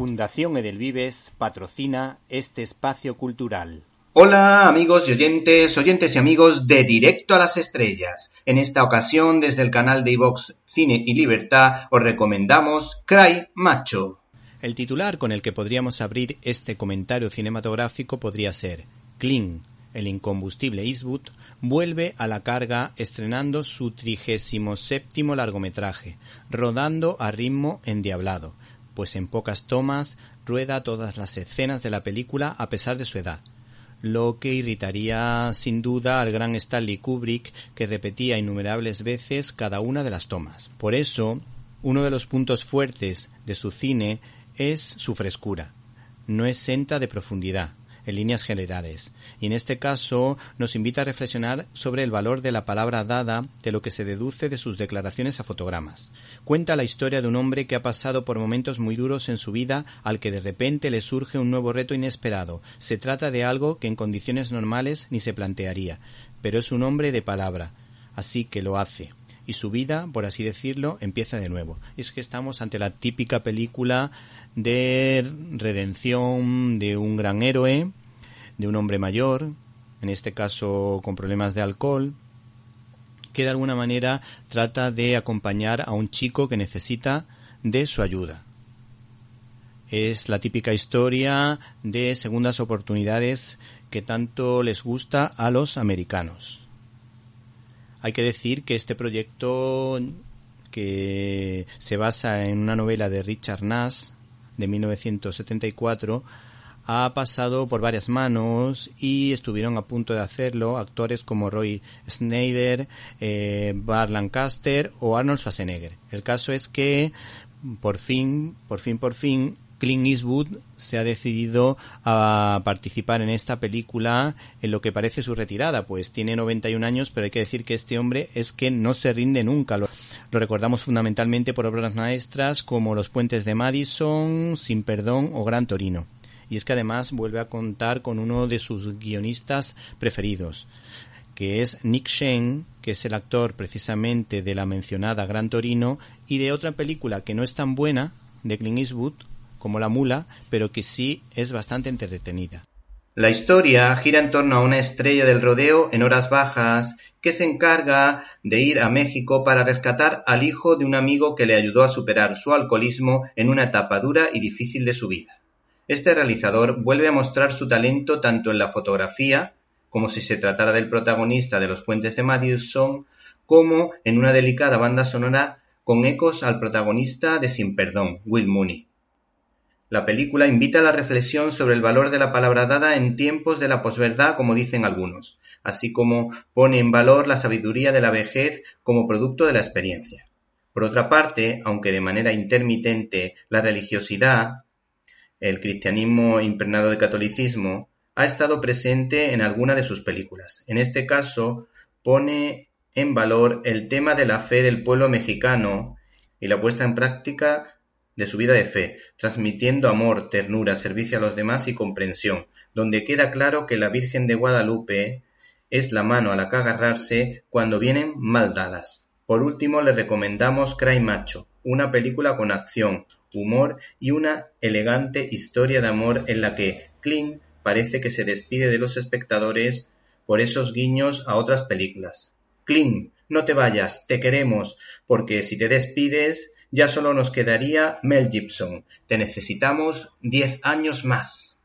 Fundación Edelvives patrocina este espacio cultural. Hola amigos y oyentes, oyentes y amigos de Directo a las Estrellas. En esta ocasión, desde el canal de iVox Cine y Libertad, os recomendamos Cry Macho. El titular con el que podríamos abrir este comentario cinematográfico podría ser Clean, el incombustible Eastwood, vuelve a la carga estrenando su trigésimo séptimo largometraje, rodando a ritmo endiablado, pues en pocas tomas rueda todas las escenas de la película a pesar de su edad, lo que irritaría sin duda al gran Stanley Kubrick que repetía innumerables veces cada una de las tomas. Por eso, uno de los puntos fuertes de su cine es su frescura. No es senta de profundidad, en líneas generales, y en este caso nos invita a reflexionar sobre el valor de la palabra dada de lo que se deduce de sus declaraciones a fotogramas. Cuenta la historia de un hombre que ha pasado por momentos muy duros en su vida al que de repente le surge un nuevo reto inesperado. Se trata de algo que en condiciones normales ni se plantearía, pero es un hombre de palabra, así que lo hace y su vida, por así decirlo, empieza de nuevo. Es que estamos ante la típica película de redención de un gran héroe, de un hombre mayor, en este caso con problemas de alcohol, que de alguna manera trata de acompañar a un chico que necesita de su ayuda. Es la típica historia de segundas oportunidades que tanto les gusta a los americanos. Hay que decir que este proyecto que se basa en una novela de Richard Nash de 1974 ha pasado por varias manos y estuvieron a punto de hacerlo actores como Roy Schneider, eh, Bart Lancaster o Arnold Schwarzenegger. El caso es que por fin, por fin, por fin, Clint Eastwood se ha decidido a participar en esta película en lo que parece su retirada, pues tiene 91 años, pero hay que decir que este hombre es que no se rinde nunca. Lo, lo recordamos fundamentalmente por obras maestras como Los puentes de Madison, Sin perdón o Gran Torino y es que además vuelve a contar con uno de sus guionistas preferidos, que es Nick Shane, que es el actor precisamente de la mencionada Gran Torino y de otra película que no es tan buena, de Clint Eastwood, como La Mula, pero que sí es bastante entretenida. La historia gira en torno a una estrella del rodeo en horas bajas que se encarga de ir a México para rescatar al hijo de un amigo que le ayudó a superar su alcoholismo en una etapa dura y difícil de su vida. Este realizador vuelve a mostrar su talento tanto en la fotografía, como si se tratara del protagonista de Los puentes de Madison, como en una delicada banda sonora con ecos al protagonista de Sin Perdón, Will Mooney. La película invita a la reflexión sobre el valor de la palabra dada en tiempos de la posverdad, como dicen algunos, así como pone en valor la sabiduría de la vejez como producto de la experiencia. Por otra parte, aunque de manera intermitente, la religiosidad, el cristianismo impregnado de catolicismo, ha estado presente en alguna de sus películas. En este caso, pone en valor el tema de la fe del pueblo mexicano y la puesta en práctica de su vida de fe, transmitiendo amor, ternura, servicio a los demás y comprensión, donde queda claro que la Virgen de Guadalupe es la mano a la que agarrarse cuando vienen mal dadas. Por último, le recomendamos Cry Macho, una película con acción, humor y una elegante historia de amor en la que Clint parece que se despide de los espectadores por esos guiños a otras películas. Clint, no te vayas, te queremos, porque si te despides ya solo nos quedaría Mel Gibson. Te necesitamos diez años más.